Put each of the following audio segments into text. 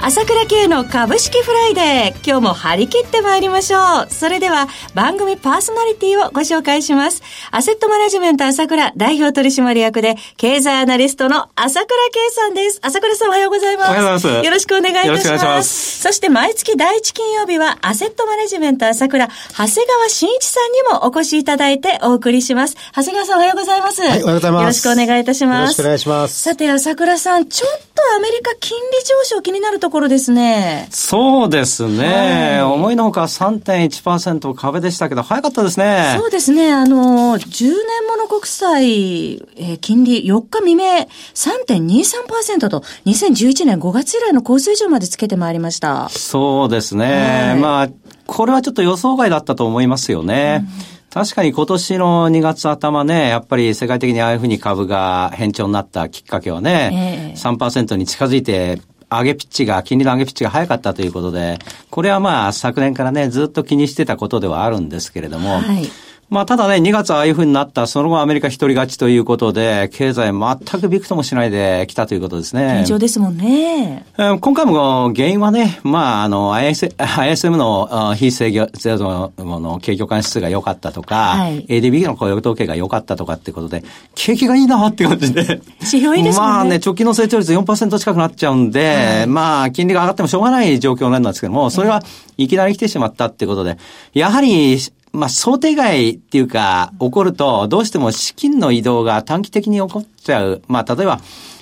朝倉慶の株式フライデー。今日も張り切ってまいりましょう。それでは番組パーソナリティをご紹介します。アセットマネジメント朝倉代表取締役で経済アナリストの朝倉慶さんです。朝倉さんおはようございます。おはようございます。よろしくお願いいたします。よろしくお願いします。そして毎月第一金曜日はアセットマネジメント朝倉、長谷川慎一さんにもお越しいただいてお送りします。長谷川さんおはようございます。はい、おはようございます。よろしくお願いいたします。よろしくお願いします。さて朝倉さん、ちょっとアメリカ金利上昇気になるところですね。そうですね。はい、思いのほか3.1%壁でしたけど、早かったですね。そうですね。あの、10年もの国債、えー、金利4日未明3.23%と、2011年5月以来の高水準までつけてまいりました。そうですね。はい、まあ、これはちょっと予想外だったと思いますよね。うん確かに今年の2月頭ね、やっぱり世界的にああいうふうに株が変調になったきっかけはね、えー、3%に近づいて上げピッチが、金利の上げピッチが早かったということで、これはまあ昨年からね、ずっと気にしてたことではあるんですけれども、はい。まあ、ただね、2月ああいうふうになった、その後アメリカ一人勝ちということで、経済全くびくともしないで来たということですね。現状ですもんね。今回も原因はね、まあ、あの、IS ISM の非制御ゼロの景況感指数が良かったとか、はい、ADB の雇用統計が良かったとかってことで、景気がいいなって感じで。指標いいですね。まあね、直近の成長率4%近くなっちゃうんで、はい、まあ、金利が上がってもしょうがない状況なんですけども、それはいきなり来てしまったってことで、やはり、まあ、想定外っていうか、起こると、どうしても資金の移動が短期的に起こっちゃう。まあ、例えば、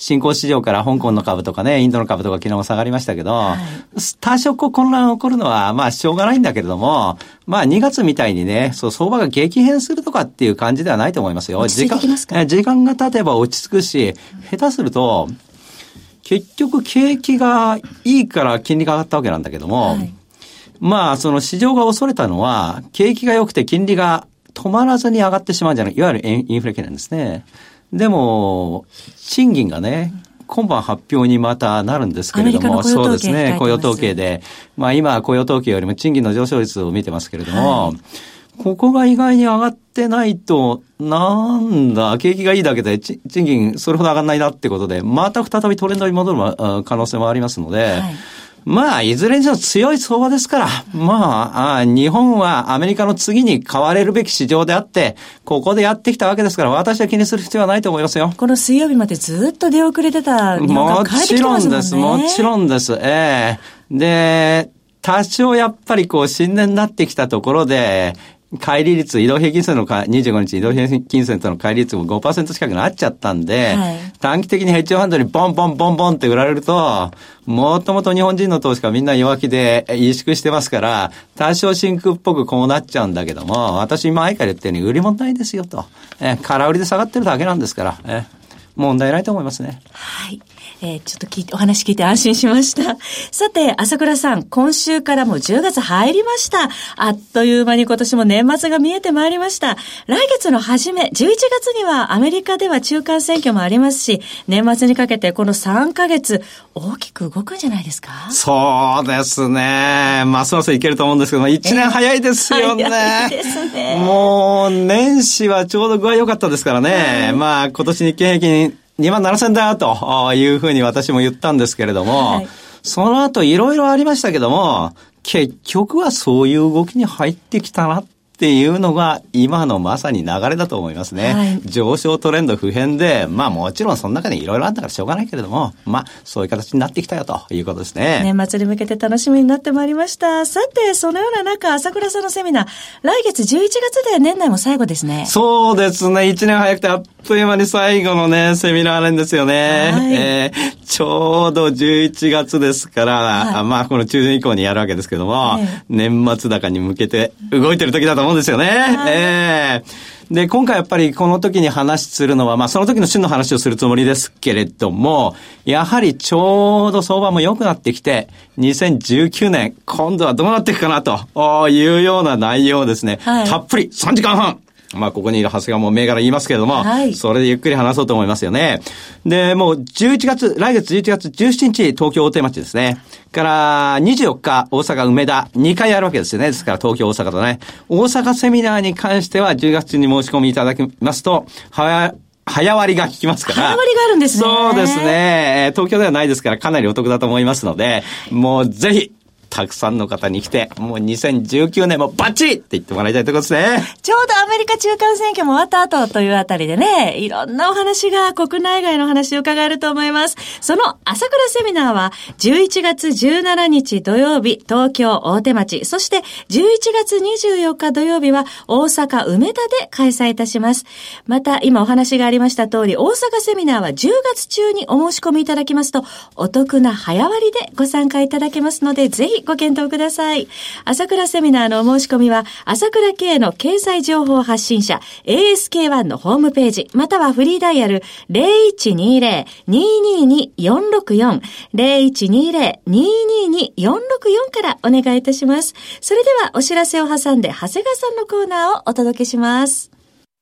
新興市場から香港の株とかね、インドの株とか昨日も下がりましたけど、はい、多少混乱が起こるのは、まあ、しょうがないんだけれども、まあ、2月みたいにね、そう、相場が激変するとかっていう感じではないと思いますよ。時間、時間が経てば落ち着くし、下手すると、結局景気がいいから金利が上がったわけなんだけども、はいまあ、その市場が恐れたのは、景気が良くて金利が止まらずに上がってしまうんじゃない、いわゆるインフレ懸念ですね。でも、賃金がね、今晩発表にまたなるんですけれども、そうですね、雇用統計で。まあ今、雇用統計よりも賃金の上昇率を見てますけれども、はいここが意外に上がってないと、なんだ、景気がいいだけで賃金それほど上がらないなってことで、また再びトレンドに戻る可能性もありますので、はいまあ、いずれにせよ強い相場ですから、まあ日本はアメリカの次に買われるべき市場であって、ここでやってきたわけですから、私は気にする必要はないと思いますよ。この水曜日までずっと出遅れてた日本もちろんです、もちろんです。ええー、で、多少やっぱりこう、新年になってきたところで、乖離率、移動平均線のか、25日移動平均線との乖離率も5%近くなっちゃったんで、はい、短期的にヘッジファンドにボンボンボンボンって売られると、もともと日本人の投資家みんな弱気で萎縮してますから、多少真空っぽくこうなっちゃうんだけども、私今前から言ったように売り物ないですよと。え、空売りで下がってるだけなんですから、え、問題ないと思いますね。はい。えー、ちょっと聞いて、お話聞いて安心しました。さて、朝倉さん、今週からも10月入りました。あっという間に今年も年末が見えてまいりました。来月の初め、11月にはアメリカでは中間選挙もありますし、年末にかけてこの3ヶ月、大きく動くんじゃないですか？そうですね。ますますいけると思うんですけども、1年早いですよね。早いですね。もう、年始はちょうど具合良かったですからね。はい、まあ、今年日経平均2万7000だというふうに私も言ったんですけれども、はい、その後いろいろありましたけども、結局はそういう動きに入ってきたなっていうのが今のまさに流れだと思いますね。はい、上昇トレンド不変で、まあもちろんその中にいろいろあったからしょうがないけれども、まあそういう形になってきたよということですね。年末に向けて楽しみになってまいりました。さて、そのような中、朝倉さんのセミナー、来月11月で年内も最後ですね。そうですね。1年早くてあっという間に最後のね、セミナーなんですよね。はい、えー、ちょうど11月ですから、はい、まあこの中旬以降にやるわけですけども、年末高に向けて動いてる時だと思うんですよね。はい、えー、で、今回やっぱりこの時に話するのは、まあその時の旬の話をするつもりですけれども、やはりちょうど相場も良くなってきて、2019年、今度はどうなっていくかなというような内容ですね。はい、たっぷり3時間半まあ、ここにいる長谷川も銘柄言いますけれども、はいそれでゆっくり話そうと思いますよね。で、もう11月、来月11月17日、東京大手町ですね。から、24日、大阪梅田、2回あるわけですよね。ですから、東京、大阪とね。大阪セミナーに関しては、10月に申し込みいただきますと、は早割りが効きますから。早割りがあるんですねそうですね。えー東京ではないですから、かなりお得だと思いますので、もうぜひ、たくさんの方に来て、もう2019年もバッチリって言ってもらいたいところですね。ちょうどアメリカ中間選挙も終わった後というあたりでね、いろんなお話が国内外の話を伺えると思います。その朝倉セミナーは11月17日土曜日東京大手町、そして11月24日土曜日は大阪梅田で開催いたします。また今お話がありました通り、大阪セミナーは10月中にお申し込みいただきますと、お得な早割でご参加いただけますので、ぜひご検討ください。朝倉セミナーのお申し込みは、朝倉系の経済情報発信者 ASK1 のホームページ、またはフリーダイヤル0120-222-464 0120-222-464からお願いいたします。それではお知らせを挟んで、長谷川さんのコーナーをお届けします。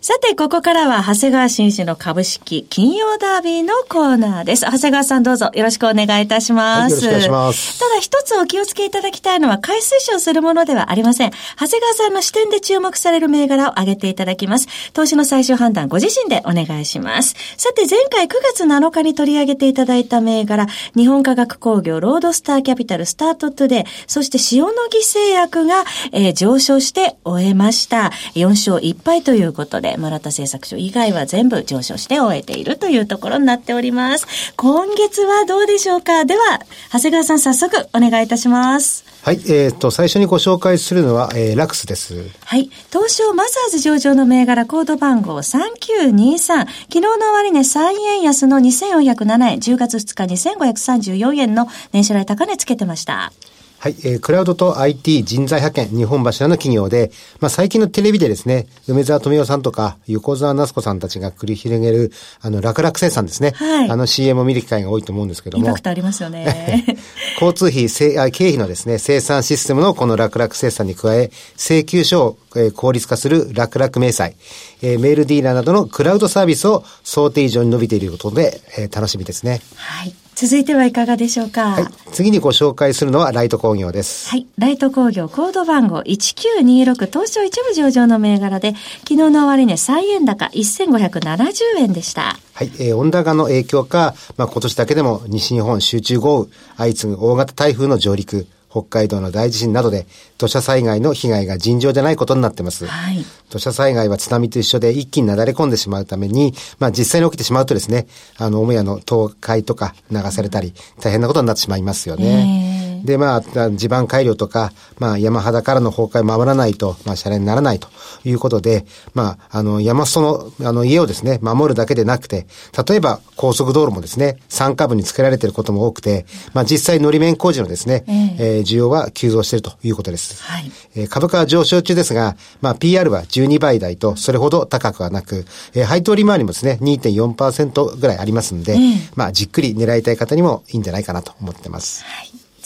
さて、ここからは、長谷川慎一の株式金曜ダービーのコーナーです。長谷川さんどうぞよろしくお願いいたします。はいよろしくお願いしますただ一つお気をつけいただきたいのは、買い推奨するものではありません。長谷川さんの視点で注目される銘柄を挙げていただきます。投資の最終判断ご自身でお願いします。さて、前回9月7日に取り上げていただいた銘柄、日本化学工業、ロードスターキャピタル、スタートトゥデイ、そして塩野義製薬が、えー上昇して終えました。4勝1敗ということで、村田製作所以外は全部上昇して終えているというところになっております。今月はどうでしょうか？では、長谷川さん早速お願いいたします。はい、えっ、と、最初にご紹介するのは、えーラクスです。はい。東証マザーズ上場の銘柄コード番号3923。昨日の終値3円安の2407円。10月2日2534円の年初来高値つけてました。はい、えークラウドと IT 人材派遣日本柱の企業で、まあ、最近のテレビでですね、梅沢富美男さんとか、横澤夏子さんたちが繰り広げる、あの、楽々生産ですね。はいあの CM を見る機会が多いと思うんですけどもインパありますよね。交通費、せあ経費のですね、生産システムのこの楽々生産に加え、請求書を、えー効率化する楽々明細、えーメールディーラーなどのクラウドサービスを想定以上に伸びていることで、えー楽しみですね。はい。続いてはいかがでしょうか？はい。次にご紹介するのはライト工業です。はい。ライト工業コード番号1926東証一部上場の銘柄で、昨日の終値3円高1570円でした。はい、えー温暖化の影響か、まあ、今年だけでも西日本集中豪雨、相次ぐ大型台風の上陸、北海道の大地震などで土砂災害の被害が尋常じゃないことになってます。はい。土砂災害は津波と一緒で一気になだれ込んでしまうために、まあ実際に起きてしまうとですね、あの、母屋の倒壊とか流されたり、大変なことになってしまいますよね。で、まあ、地盤改良とか、まあ山肌からの崩壊を守らないと、まあシャレにならないということで、まあ、あの、山裾の、あの、家をですね、守るだけでなくて、例えば高速道路もですね、山間部に作られていることも多くて、まあ実際のり面工事のですね、えー需要は急増しているということです。はい。えー株価は上昇中ですが、まあ、PR は12倍台と、それほど高くはなく、えー配当利回りもですね、2.4%ぐらいありますんで、まあ、じっくり狙いたい方にもいいんじゃないかなと思ってます。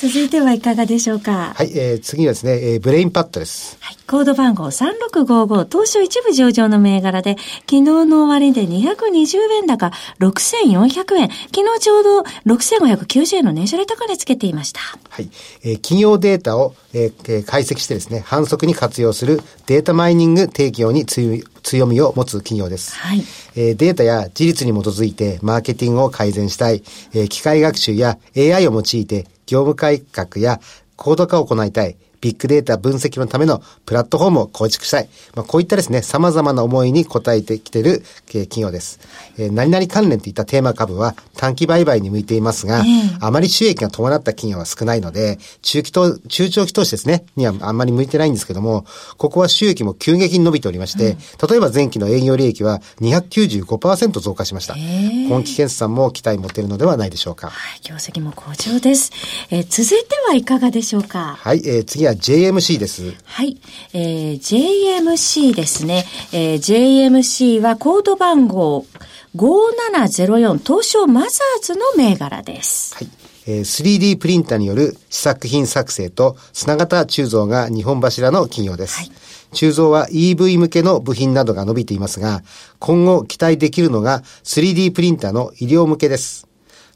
続いてはいかがでしょうか？はい、えー次はですね、えーブレインパッドです。はい。コード番号3655、東証一部上場の銘柄で、昨日の終値で220円高6400円。昨日ちょうど6590円の年初来高値つけていました。はい。えー企業データを、えーえー解析してですね、反則に活用するデータマイニング提供に強い強みを持つ企業です。はいえーデータや事実に基づいてマーケティングを改善したい、えー機械学習や AI を用いて業務改革や高度化を行いたい、ビッグデータ分析のためのプラットフォームを構築したい。まあ、こういったですね、様々な思いに応えてきている企業です。えー、何々関連といったテーマ株は短期売買に向いていますが、えー、あまり収益が伴った企業は少ないので、中期投、中長期投資ですね、にはあんまり向いてないんですけども、ここは収益も急激に伸びておりまして、うん、例えば前期の営業利益は295%増加しました。今期決算も期待持てるのではないでしょうか。はい、業績も好調です。えー、続いてはいかがでしょうか？はい、えー、次は JMC です。はい、えー、JMC ですね。えー、JMC はコード番号5704東証マザーズの銘柄です。はい。えー、3D プリンターによる試作品作成と砂型鋳造が日本柱の企業です。はい、鋳造は EV 向けの部品などが伸びていますが、今後期待できるのが 3D プリンターの医療向けです。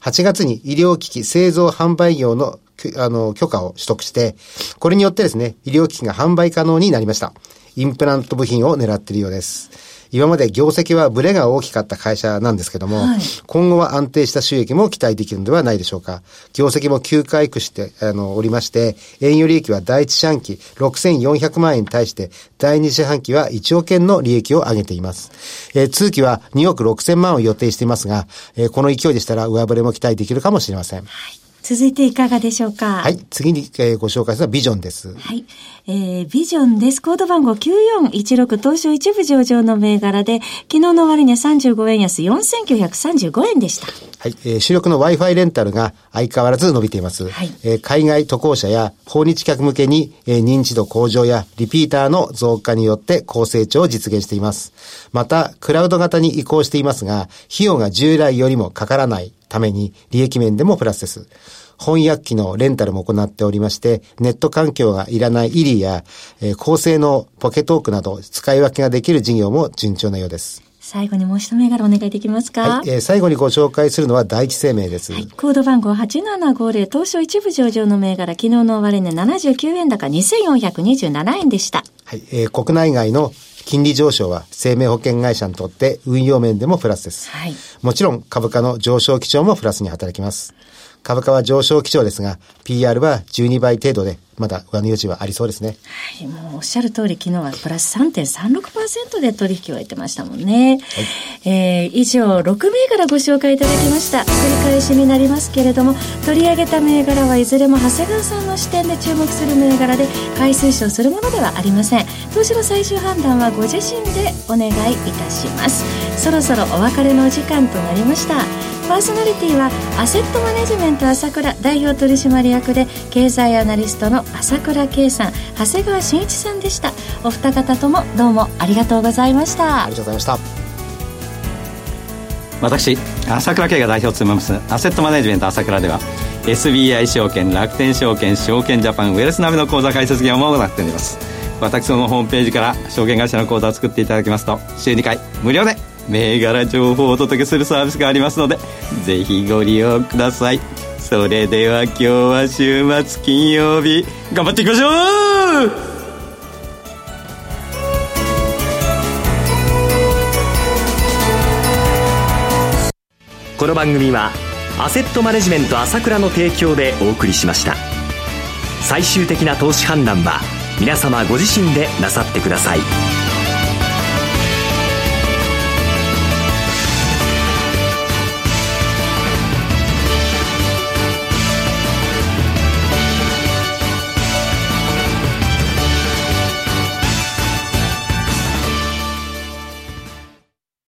8月に医療機器製造販売業のあの許可を取得して、これによってですね、医療機器が販売可能になりました。インプラント部品を狙っているようです。今まで業績はブレが大きかった会社なんですけども、はい、今後は安定した収益も期待できるのではないでしょうか。業績も急回復して、あの、おりまして、営業利益は第一四半期6400万円に対して、第二四半期は1億円の利益を上げています。えー、通期は2億6000万を予定していますが、えー、この勢いでしたら上振れも期待できるかもしれません。はい続いていかがでしょうか？はい。次に、えー、ご紹介するのはビジョンです。はい。えー、ビジョンです。コード番号9416東証一部上場の銘柄で、昨日の終値35円安4935円でした。はい。えー、主力の Wi-Fi レンタルが相変わらず伸びています。はい。えー、海外渡航者や訪日客向けに、えー、認知度向上やリピーターの増加によって高成長を実現しています。また、クラウド型に移行していますが、費用が従来よりもかからないために利益面でもプラスです。翻訳機のレンタルも行っておりまして、ネット環境がいらないイリや、えー、高性能ポケトークなど使い分けができる事業も順調なようです。最後にもう一銘柄お願いできますか？はい、えー、最後にご紹介するのは第一生命です。はい、コード番号8750東証一部上場の銘柄、昨日の終値79円高2427円でした。はい、えー、国内外の金利上昇は生命保険会社にとって運用面でもプラスです。はい、もちろん株価の上昇基調もプラスに働きます。株価は上昇基調ですが、PR は12倍程度で、まだ上値余地はありそうですね。はい、もうおっしゃる通り、昨日はプラス3.36%で取引を終えてましたもんね。はい、えー、以上、6銘柄ご紹介いただきました。繰り返しになりますけれども、取り上げた銘柄はいずれも長谷川さんの視点で注目する銘柄で、買い推奨するものではありません。投資の最終判断はご自身でお願いいたします。そろそろお別れのお時間となりました。パーソナリティはアセットマネジメント朝倉代表取締役で経済アナリストの朝倉圭さん長谷川慎一さんでした。お二方ともどうもありがとうございました。ありがとうございました。私朝倉圭が代表を務めますアセットマネジメント朝倉では SBI 証券楽天証券証券ジャパンウェルスナビの口座開設業務を行っております。私のホームページから証券会社の口座を作っていただきますと週2回無料で銘柄情報をお届けするサービスがありますのでぜひご利用ください。それでは今日は週末金曜日頑張っていきましょう！この番組はアセットマネジメント朝倉の提供でお送りしました。最終的な投資判断は皆様ご自身でなさってください。